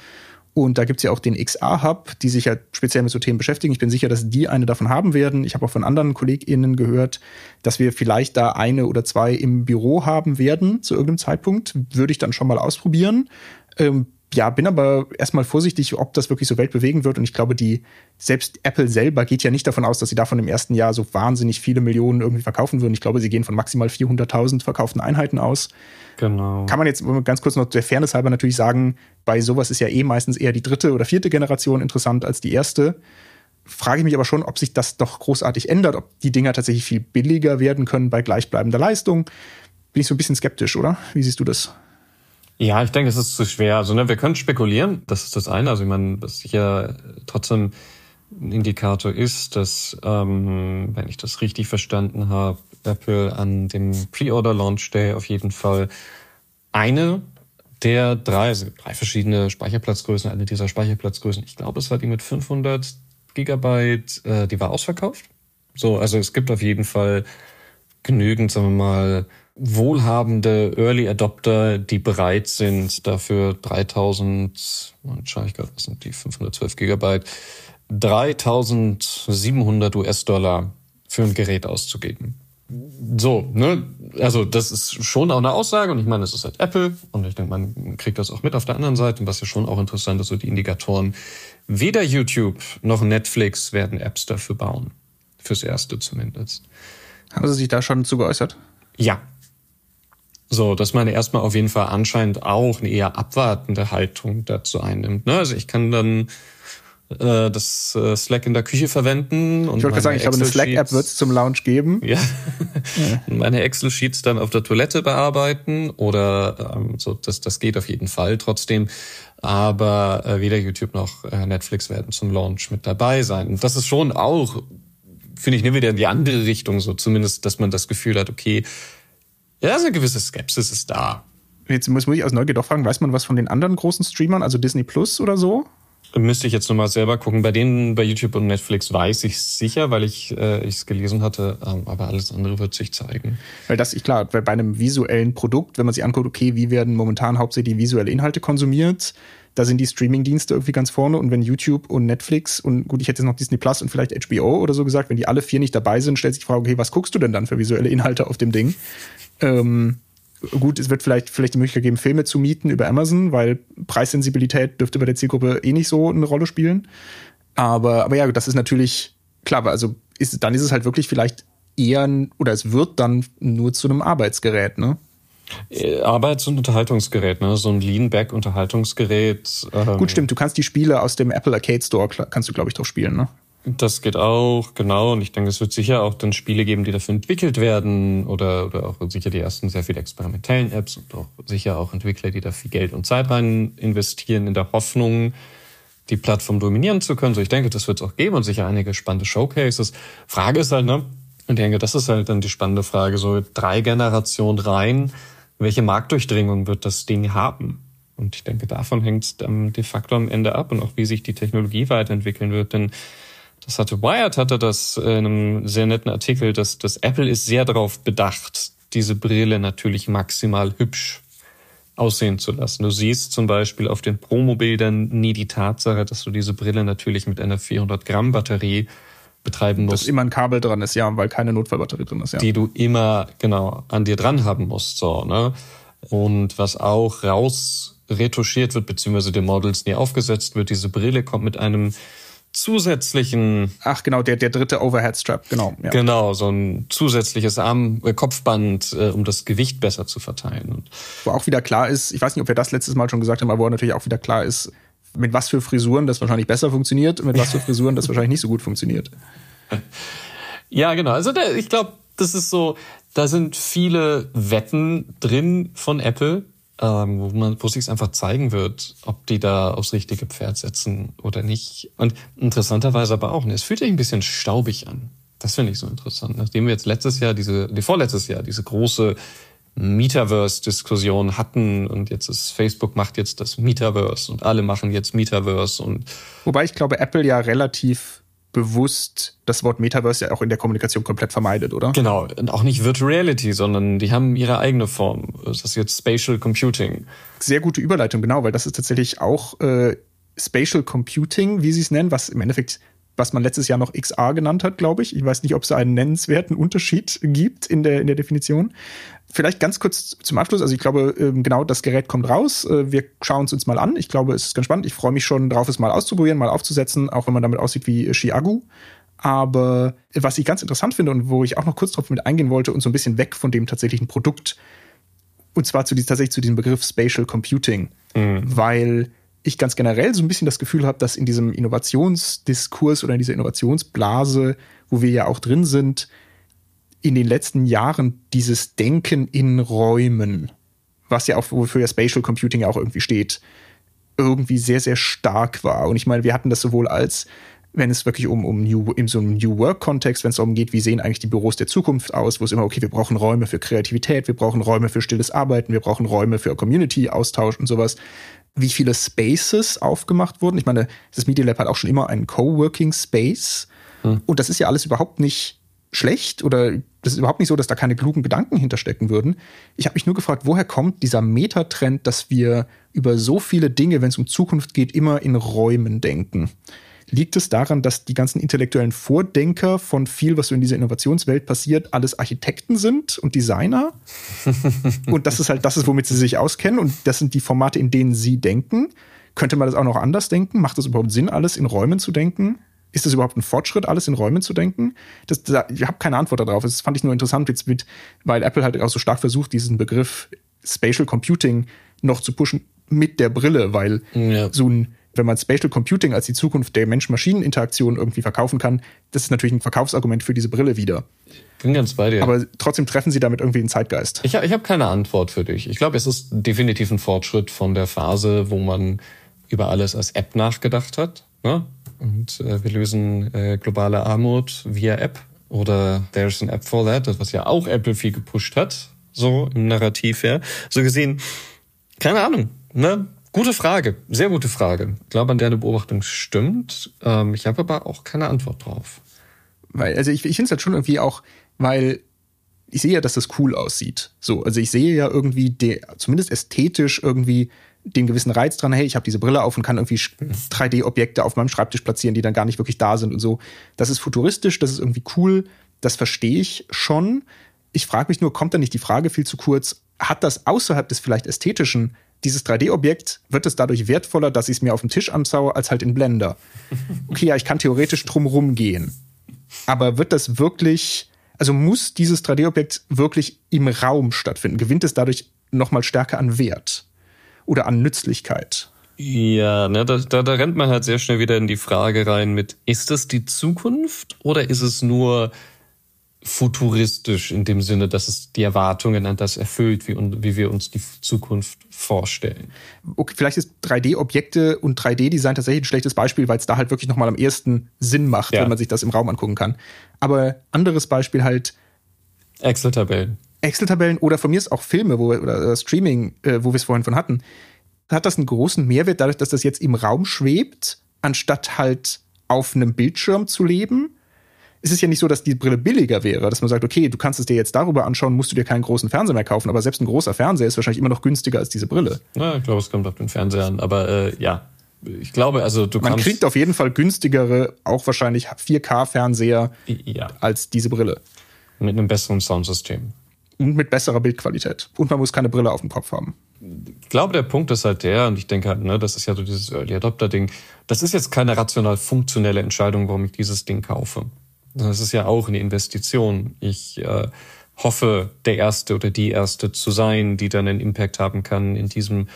und da gibt's ja auch den XA-Hub, die sich ja speziell mit so Themen beschäftigen. Ich bin sicher, dass die eine davon haben werden. Ich habe auch von anderen KollegInnen gehört, dass wir vielleicht da eine oder zwei im Büro haben werden zu irgendeinem Zeitpunkt. Würde ich dann schon mal ausprobieren. Ähm, ja, bin aber erstmal vorsichtig, ob das wirklich so weltbewegend wird. Und ich glaube, die, selbst Apple selber geht ja nicht davon aus, dass sie davon im ersten Jahr so wahnsinnig viele Millionen irgendwie verkaufen würden. Ich glaube, sie gehen von maximal 400.000 verkauften Einheiten aus. Genau. Kann man jetzt ganz kurz noch der Fairness halber natürlich sagen, bei sowas ist ja eh meistens eher die dritte oder vierte Generation interessant als die erste. Frage ich mich aber schon, ob sich das doch großartig ändert, ob die Dinger tatsächlich viel billiger werden können bei gleichbleibender Leistung. Bin ich so ein bisschen skeptisch, oder? Wie siehst du das? Ja, ich denke, es ist zu schwer. Also, ne, wir können spekulieren, das ist das eine. Also, ich meine, was sicher trotzdem ein Indikator ist, dass, ähm, wenn ich das richtig verstanden habe, Apple an dem Pre-Order-Launch Day auf jeden Fall eine der drei, also drei verschiedene Speicherplatzgrößen, eine dieser Speicherplatzgrößen, ich glaube, es war die mit 500 Gigabyte, äh, die war ausverkauft. So, also es gibt auf jeden Fall genügend, sagen wir mal, wohlhabende Early Adopter, die bereit sind, dafür 3000, und schaue ich gerade, was sind die 512 Gigabyte, 3700 US-Dollar für ein Gerät auszugeben. So, ne? Also das ist schon auch eine Aussage und ich meine, es ist halt Apple und ich denke, man kriegt das auch mit auf der anderen Seite und was ja schon auch interessant ist, so die Indikatoren. Weder YouTube noch Netflix werden Apps dafür bauen. Fürs Erste zumindest. Haben sie sich da schon zu geäußert? Ja. So, dass man erstmal auf jeden Fall anscheinend auch eine eher abwartende Haltung dazu einnimmt. Ne? Also ich kann dann äh, das äh, Slack in der Küche verwenden. Und Ich wollte gerade sagen, ich glaube, eine Slack-App wird es zum Launch geben. Ja. [laughs] Und meine Excel-Sheets dann auf der Toilette bearbeiten oder ähm, so, das, das geht auf jeden Fall trotzdem. Aber äh, weder YouTube noch äh, Netflix werden zum Launch mit dabei sein. Und das ist schon auch, finde ich, ne, wieder in die andere Richtung, so zumindest, dass man das Gefühl hat, okay, ja, so eine gewisse Skepsis ist da. Jetzt muss, muss ich aus Neugier doch fragen, weiß man was von den anderen großen Streamern, also Disney Plus oder so? Müsste ich jetzt nochmal selber gucken. Bei denen, bei YouTube und Netflix weiß ich sicher, weil ich äh, es gelesen hatte, ähm, aber alles andere wird sich zeigen. Weil das, ich klar, weil bei einem visuellen Produkt, wenn man sich anguckt, okay, wie werden momentan hauptsächlich visuelle Inhalte konsumiert, da sind die Streaming-Dienste irgendwie ganz vorne und wenn YouTube und Netflix und gut, ich hätte jetzt noch Disney Plus und vielleicht HBO oder so gesagt, wenn die alle vier nicht dabei sind, stellt sich die Frage, okay, was guckst du denn dann für visuelle Inhalte auf dem Ding? Ähm, gut, es wird vielleicht, vielleicht die Möglichkeit geben, Filme zu mieten über Amazon, weil Preissensibilität dürfte bei der Zielgruppe eh nicht so eine Rolle spielen. Aber, aber ja, das ist natürlich klar, also ist, dann ist es halt wirklich vielleicht eher, oder es wird dann nur zu einem Arbeitsgerät, ne? Äh, Arbeits- und Unterhaltungsgerät, ne? So ein Lean-Back-Unterhaltungsgerät. Ähm, Gut, stimmt, du kannst die Spiele aus dem Apple Arcade Store, kannst du, glaube ich, drauf spielen, ne? Das geht auch, genau. Und ich denke, es wird sicher auch dann Spiele geben, die dafür entwickelt werden oder, oder auch sicher die ersten sehr viel experimentellen Apps und auch sicher auch Entwickler, die da viel Geld und Zeit rein investieren in der Hoffnung, die Plattform dominieren zu können. So, ich denke, das wird es auch geben und sicher einige spannende Showcases. Frage ist halt, ne? Und ich denke, das ist halt dann die spannende Frage. So drei Generationen rein. Welche Marktdurchdringung wird das Ding haben? Und ich denke, davon hängt es ähm, de facto am Ende ab und auch wie sich die Technologie weiterentwickeln wird. Denn das hatte Wired hatte das in einem sehr netten Artikel, dass, dass Apple ist sehr darauf bedacht, diese Brille natürlich maximal hübsch aussehen zu lassen. Du siehst zum Beispiel auf den Promobildern nie die Tatsache, dass du diese Brille natürlich mit einer 400 Gramm Batterie betreiben Dass musst, immer ein Kabel dran ist, ja, weil keine Notfallbatterie drin ist, ja. die du immer genau an dir dran haben musst. So, ne? Und was auch raus retuschiert wird, beziehungsweise den Models nie aufgesetzt wird, diese Brille kommt mit einem zusätzlichen, Ach genau, der, der dritte Overhead Strap, genau. Ja. genau, so ein zusätzliches Arm, äh, Kopfband, äh, um das Gewicht besser zu verteilen. Wo auch wieder klar ist, ich weiß nicht, ob wir das letztes Mal schon gesagt haben, aber wo natürlich auch wieder klar ist, mit was für Frisuren das wahrscheinlich besser funktioniert und mit was für [laughs] Frisuren das wahrscheinlich nicht so gut funktioniert. Ja, genau. Also der, ich glaube, das ist so, da sind viele Wetten drin von Apple, ähm, wo man, wo sich einfach zeigen wird, ob die da aufs richtige Pferd setzen oder nicht. Und interessanterweise aber auch, ne, es fühlt sich ein bisschen staubig an. Das finde ich so interessant. Nachdem wir jetzt letztes Jahr diese, die vorletztes Jahr diese große Metaverse-Diskussion hatten und jetzt ist Facebook macht jetzt das Metaverse und alle machen jetzt Metaverse und Wobei ich glaube, Apple ja relativ bewusst das Wort Metaverse ja auch in der Kommunikation komplett vermeidet, oder? Genau, und auch nicht Virtual Reality, sondern die haben ihre eigene Form. Das ist jetzt Spatial Computing. Sehr gute Überleitung, genau, weil das ist tatsächlich auch äh, Spatial Computing, wie sie es nennen, was im Endeffekt, was man letztes Jahr noch XR genannt hat, glaube ich. Ich weiß nicht, ob es einen nennenswerten Unterschied gibt in der, in der Definition. Vielleicht ganz kurz zum Abschluss. Also ich glaube, ähm, genau das Gerät kommt raus. Äh, Wir schauen es uns mal an. Ich glaube, es ist ganz spannend. Ich freue mich schon drauf, es mal auszuprobieren, mal aufzusetzen, auch wenn man damit aussieht wie Chiagu. Aber was ich ganz interessant finde und wo ich auch noch kurz drauf mit eingehen wollte und so ein bisschen weg von dem tatsächlichen Produkt, und zwar zu, dies- tatsächlich zu diesem Begriff Spatial Computing, weil ich ganz generell so ein bisschen das Gefühl habe, dass in diesem Innovationsdiskurs oder in dieser Innovationsblase, wo wir ja auch drin sind, in den letzten Jahren dieses Denken in Räumen, was ja auch wofür ja Spatial Computing ja auch irgendwie steht, irgendwie sehr, sehr stark war. Und ich meine, wir hatten das sowohl als, wenn es wirklich um, um New, in so einem New Work-Kontext, wenn es darum geht, wie sehen eigentlich die Büros der Zukunft aus, wo es immer, okay, wir brauchen Räume für Kreativität, wir brauchen Räume für stilles Arbeiten, wir brauchen Räume für Community-Austausch und sowas. Wie viele Spaces aufgemacht wurden. Ich meine, das Media Lab hat auch schon immer einen Coworking Space. Und das ist ja alles überhaupt nicht schlecht oder das ist überhaupt nicht so, dass da keine klugen Gedanken hinterstecken würden. Ich habe mich nur gefragt, woher kommt dieser Metatrend, dass wir über so viele Dinge, wenn es um Zukunft geht, immer in Räumen denken? Liegt es daran, dass die ganzen intellektuellen Vordenker von viel, was so in dieser Innovationswelt passiert, alles Architekten sind und Designer? [laughs] und das ist halt das ist, womit sie sich auskennen und das sind die Formate, in denen sie denken. Könnte man das auch noch anders denken? Macht es überhaupt Sinn, alles in Räumen zu denken? Ist das überhaupt ein Fortschritt, alles in Räumen zu denken? Das, da, ich habe keine Antwort darauf. Das fand ich nur interessant, jetzt mit, weil Apple halt auch so stark versucht, diesen Begriff Spatial Computing noch zu pushen mit der Brille, weil Ja. so ein, wenn man Spatial Computing als die Zukunft der Mensch-Maschinen-Interaktion irgendwie verkaufen kann, das ist natürlich ein Verkaufsargument für diese Brille wieder. Bin ganz bei dir. Aber trotzdem treffen sie damit irgendwie den Zeitgeist. Ich, ich habe keine Antwort für dich. Ich glaube, es ist definitiv ein Fortschritt von der Phase, wo man über alles als App nachgedacht hat. Ne? Und äh, wir lösen äh, globale Armut via App. Oder There's an App for that, was ja auch Apple viel gepusht hat, so im Narrativ her. So gesehen, keine Ahnung. Ne? Gute Frage, sehr gute Frage. Ich glaube, an deine Beobachtung stimmt. Ähm, ich habe aber auch keine Antwort drauf. Weil, also ich, ich finde es halt schon irgendwie auch, weil ich sehe ja, dass das cool aussieht. So, also ich sehe ja irgendwie, de, zumindest ästhetisch irgendwie den gewissen Reiz dran, hey, ich habe diese Brille auf und kann irgendwie 3D-Objekte auf meinem Schreibtisch platzieren, die dann gar nicht wirklich da sind und so. Das ist futuristisch, das ist irgendwie cool, das verstehe ich schon. Ich frage mich nur, kommt da nicht die Frage viel zu kurz, hat das außerhalb des vielleicht ästhetischen, dieses 3D-Objekt, wird es dadurch wertvoller, dass ich es mir auf dem Tisch anschaue, als halt in Blender? [laughs] Okay, ja, ich kann theoretisch drumrum gehen. Aber wird das wirklich, also muss dieses 3D-Objekt wirklich im Raum stattfinden? Gewinnt es dadurch nochmal stärker an Wert oder an Nützlichkeit? Ja, ne, da, da, da rennt man halt sehr schnell wieder in die Frage rein mit, ist das die Zukunft oder ist es nur futuristisch in dem Sinne, dass es die Erwartungen an das erfüllt, wie, wie wir uns die Zukunft vorstellen? Okay, vielleicht ist 3D-Objekte und 3D-Design tatsächlich ein schlechtes Beispiel, weil es da halt wirklich nochmal am ehesten Sinn macht, Ja. wenn man sich das im Raum angucken kann. Aber anderes Beispiel halt Excel-Tabellen. Excel-Tabellen oder von mir ist auch Filme wo wir, oder äh, Streaming, äh, wo wir es vorhin von hatten, hat das einen großen Mehrwert dadurch, dass das jetzt im Raum schwebt, anstatt halt auf einem Bildschirm zu leben. Es ist ja nicht so, dass die Brille billiger wäre, dass man sagt, okay, du kannst es dir jetzt darüber anschauen, musst du dir keinen großen Fernseher mehr kaufen, aber selbst ein großer Fernseher ist wahrscheinlich immer noch günstiger als diese Brille. Ja, ich glaube, es kommt auf den Fernseher an, aber äh, ja, ich glaube, also du Man kannst... kriegt auf jeden Fall günstigere, auch wahrscheinlich 4K-Fernseher ja, als diese Brille. mit einem besseren Soundsystem. Und mit besserer Bildqualität. Und man muss keine Brille auf dem Kopf haben. ich glaube, der Punkt ist halt der, und ich denke halt, ne, das ist ja so dieses Early Adopter-Ding, das ist jetzt keine rational funktionelle Entscheidung, warum ich dieses Ding kaufe. Das ist ja auch eine Investition. Ich äh, hoffe, der Erste oder die Erste zu sein, die dann einen Impact haben kann in diesem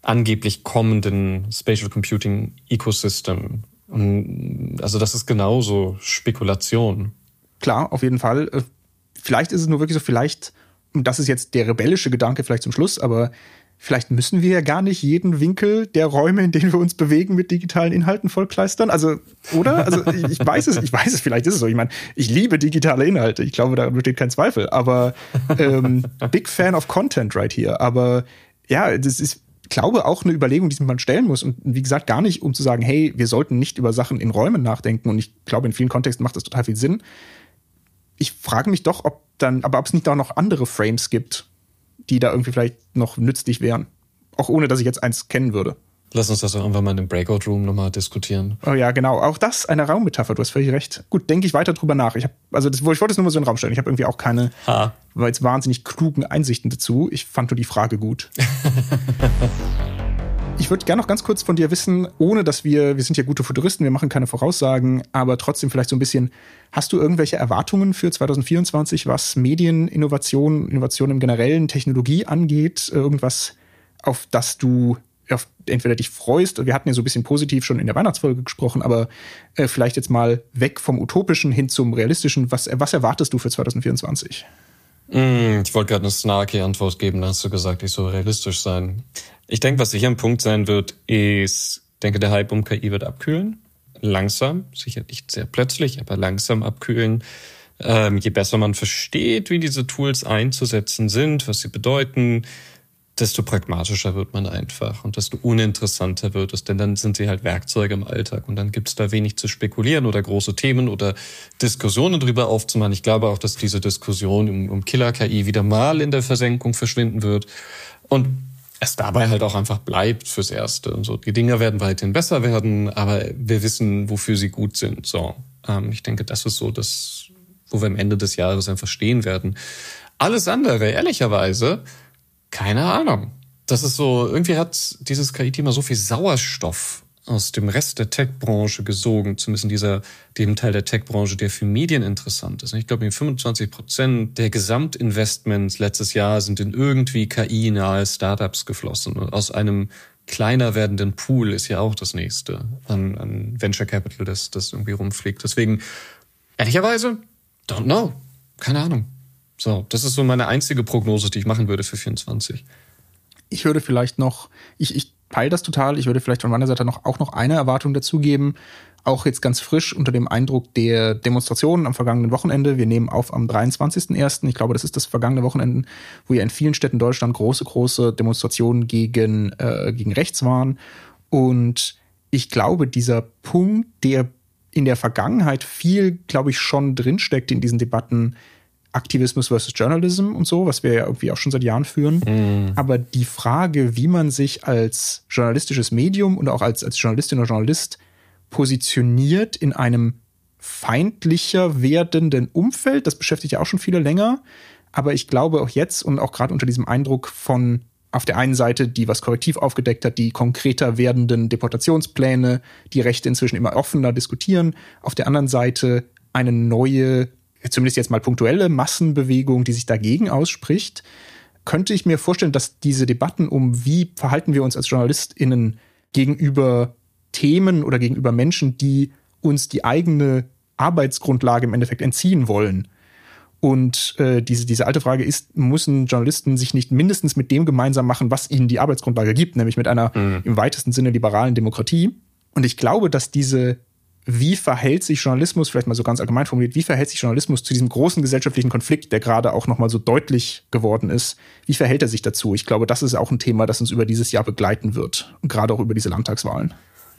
angeblich kommenden Spatial Computing Ecosystem. Und also das ist genauso Spekulation. Klar, auf jeden Fall. Äh, Vielleicht ist es nur wirklich so, vielleicht, und das ist jetzt der rebellische Gedanke vielleicht zum Schluss, aber vielleicht müssen wir ja gar nicht jeden Winkel der Räume, in denen wir uns bewegen, mit digitalen Inhalten vollkleistern. Also, oder? Also ich weiß es, ich weiß es, vielleicht ist es so. Ich meine, ich liebe digitale Inhalte. Ich glaube, da besteht kein Zweifel. Aber ähm, big fan of content right here. Aber ja, das ist, glaube auch eine Überlegung, die man stellen muss. Und wie gesagt, gar nicht, um zu sagen, hey, wir sollten nicht über Sachen in Räumen nachdenken. Und ich glaube, in vielen Kontexten macht das total viel Sinn ich frage mich doch, ob dann, aber ob es nicht da noch andere Frames gibt, die da irgendwie vielleicht noch nützlich wären. Auch ohne, dass ich jetzt eins kennen würde. Lass uns das auch irgendwann mal in dem Breakout Room nochmal diskutieren. Oh ja, genau. Auch das eine Raummetapher. Du hast völlig recht. Gut, denke ich weiter drüber nach. Ich hab, also das, ich wollte es nur mal so in den Raum stellen. Ich habe irgendwie auch keine, ha. weil jetzt wahnsinnig klugen Einsichten dazu. Ich fand nur die Frage gut. [laughs] Ich würde gerne noch ganz kurz von dir wissen, ohne dass wir, wir sind ja gute Futuristen, wir machen keine Voraussagen, aber trotzdem vielleicht so ein bisschen, hast du irgendwelche Erwartungen für 2024, was Medieninnovation, Innovation im generellen, Technologie angeht? Irgendwas, auf das du auf entweder dich freust, wir hatten ja so ein bisschen positiv schon in der Weihnachtsfolge gesprochen, aber äh, vielleicht jetzt mal weg vom Utopischen hin zum Realistischen. Was, was erwartest du für 2024? Mm, ich wollte gerade eine snarky Antwort geben, da hast du gesagt, ich soll realistisch sein. Ich denke, was sicher ein Punkt sein wird, ist, denke, der Hype um KI wird abkühlen. Langsam, sicher nicht sehr plötzlich, aber langsam abkühlen. Ähm, je besser man versteht, wie diese Tools einzusetzen sind, was sie bedeuten, desto pragmatischer wird man einfach und desto uninteressanter wird es, denn dann sind sie halt Werkzeuge im Alltag und dann gibt es da wenig zu spekulieren oder große Themen oder Diskussionen drüber aufzumachen. Ich glaube auch, dass diese Diskussion um, um Killer-KI wieder mal in der Versenkung verschwinden wird und es dabei halt auch einfach bleibt fürs Erste. Und so, die Dinger werden weiterhin besser werden, aber wir wissen, wofür sie gut sind. So, ähm, ich denke, das ist so das, wo wir am Ende des Jahres einfach stehen werden. Alles andere, ehrlicherweise, keine Ahnung. Das ist so, irgendwie hat dieses KI-Thema so viel Sauerstoff aus dem Rest der Tech-Branche gesogen, zumindest in dieser, dem Teil der Tech-Branche, der für Medien interessant ist. Ich glaube, 25 Prozent der Gesamtinvestments letztes Jahr sind in irgendwie KI-nahe Startups geflossen. Und aus einem kleiner werdenden Pool ist ja auch das nächste an, an Venture Capital, das, das irgendwie rumfliegt. Deswegen, ehrlicherweise, don't know. Keine Ahnung. So, das ist so meine einzige Prognose, die ich machen würde für 24. Ich würde vielleicht noch, ich, ich peile das total, ich würde vielleicht von meiner Seite noch auch noch eine Erwartung dazugeben. Auch jetzt ganz frisch unter dem Eindruck der Demonstrationen am vergangenen Wochenende. Wir nehmen auf am 23.01. Ich glaube, das ist das vergangene Wochenende, wo ja in vielen Städten Deutschland große, große Demonstrationen gegen, äh, gegen rechts waren. Und ich glaube, dieser Punkt, der in der Vergangenheit viel, glaube ich, schon drinsteckt in diesen Debatten, Aktivismus versus Journalism und so, was wir ja irgendwie auch schon seit Jahren führen. Mm. Aber die Frage, wie man sich als journalistisches Medium und auch als, als Journalistin oder Journalist positioniert in einem feindlicher werdenden Umfeld, das beschäftigt ja auch schon viele länger. Aber ich glaube auch jetzt und auch gerade unter diesem Eindruck von auf der einen Seite die, was korrektiv aufgedeckt hat, die konkreter werdenden Deportationspläne, die Rechte inzwischen immer offener diskutieren. Auf der anderen Seite eine neue zumindest jetzt mal punktuelle Massenbewegung, die sich dagegen ausspricht, könnte ich mir vorstellen, dass diese Debatten um, wie verhalten wir uns als JournalistInnen gegenüber Themen oder gegenüber Menschen, die uns die eigene Arbeitsgrundlage im Endeffekt entziehen wollen. Und äh, diese, diese alte Frage ist, müssen Journalisten sich nicht mindestens mit dem gemeinsam machen, was ihnen die Arbeitsgrundlage gibt, nämlich mit einer mhm. im weitesten Sinne liberalen Demokratie. Und ich glaube, dass diese wie verhält sich Journalismus, vielleicht mal so ganz allgemein formuliert, wie verhält sich Journalismus zu diesem großen gesellschaftlichen Konflikt, der gerade auch nochmal so deutlich geworden ist? Wie verhält er sich dazu? Ich glaube, das ist auch ein Thema, das uns über dieses Jahr begleiten wird, gerade auch über diese Landtagswahlen.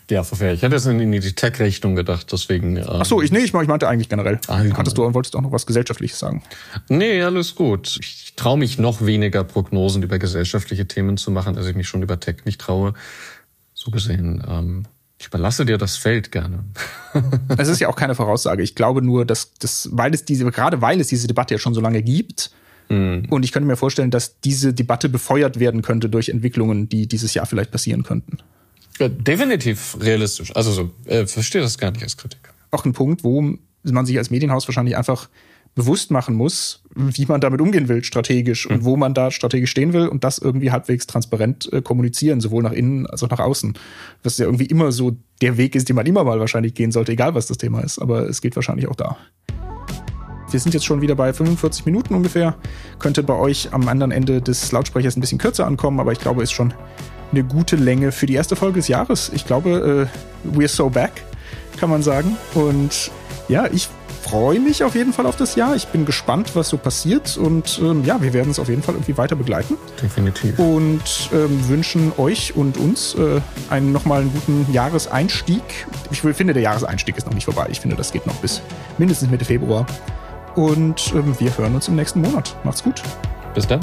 Ja, verfährt. Ich hatte jetzt in die Tech-Richtung gedacht, deswegen. Ähm Ach so, ich, nee, ich, ich meinte eigentlich generell. Ah, Hattest du und wolltest auch noch was Gesellschaftliches sagen? Nee, alles gut. Ich traue mich noch weniger Prognosen über gesellschaftliche Themen zu machen, als ich mich schon über Tech nicht traue. So gesehen, ähm, ich überlasse dir das Feld gerne. [laughs] Es ist ja auch keine Voraussage. Ich glaube nur, dass das, weil es diese, gerade weil es diese Debatte ja schon so lange gibt, Und ich könnte mir vorstellen, dass diese Debatte befeuert werden könnte durch Entwicklungen, die dieses Jahr vielleicht passieren könnten. Ja, definitiv realistisch. Also so, äh, verstehe das gar nicht als Kritik. Auch ein Punkt, wo man sich als Medienhaus wahrscheinlich einfach bewusst machen muss, wie man damit umgehen will, strategisch und wo man da strategisch stehen will und das irgendwie halbwegs transparent äh, kommunizieren, sowohl nach innen als auch nach außen. Was ja irgendwie immer so der Weg ist, den man immer mal wahrscheinlich gehen sollte, egal was das Thema ist. Aber es geht wahrscheinlich auch da. Wir sind jetzt schon wieder bei 45 Minuten ungefähr. Könnte bei euch am anderen Ende des Lautsprechers ein bisschen kürzer ankommen, aber ich glaube, ist schon eine gute Länge für die erste Folge des Jahres. Ich glaube, äh, we're so back, kann man sagen. Und ja, ich freue mich auf jeden Fall auf das Jahr. Ich bin gespannt, was so passiert. Und ähm, ja, wir werden es auf jeden Fall irgendwie weiter begleiten. Definitiv. Und ähm, wünschen euch und uns äh, einen nochmal einen guten Jahreseinstieg. Ich finde, der Jahreseinstieg ist noch nicht vorbei. Ich finde, das geht noch bis mindestens Mitte Februar. Und ähm, wir hören uns im nächsten Monat. Macht's gut. Bis dann.